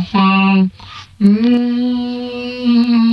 Mm-hmm. mm-hmm.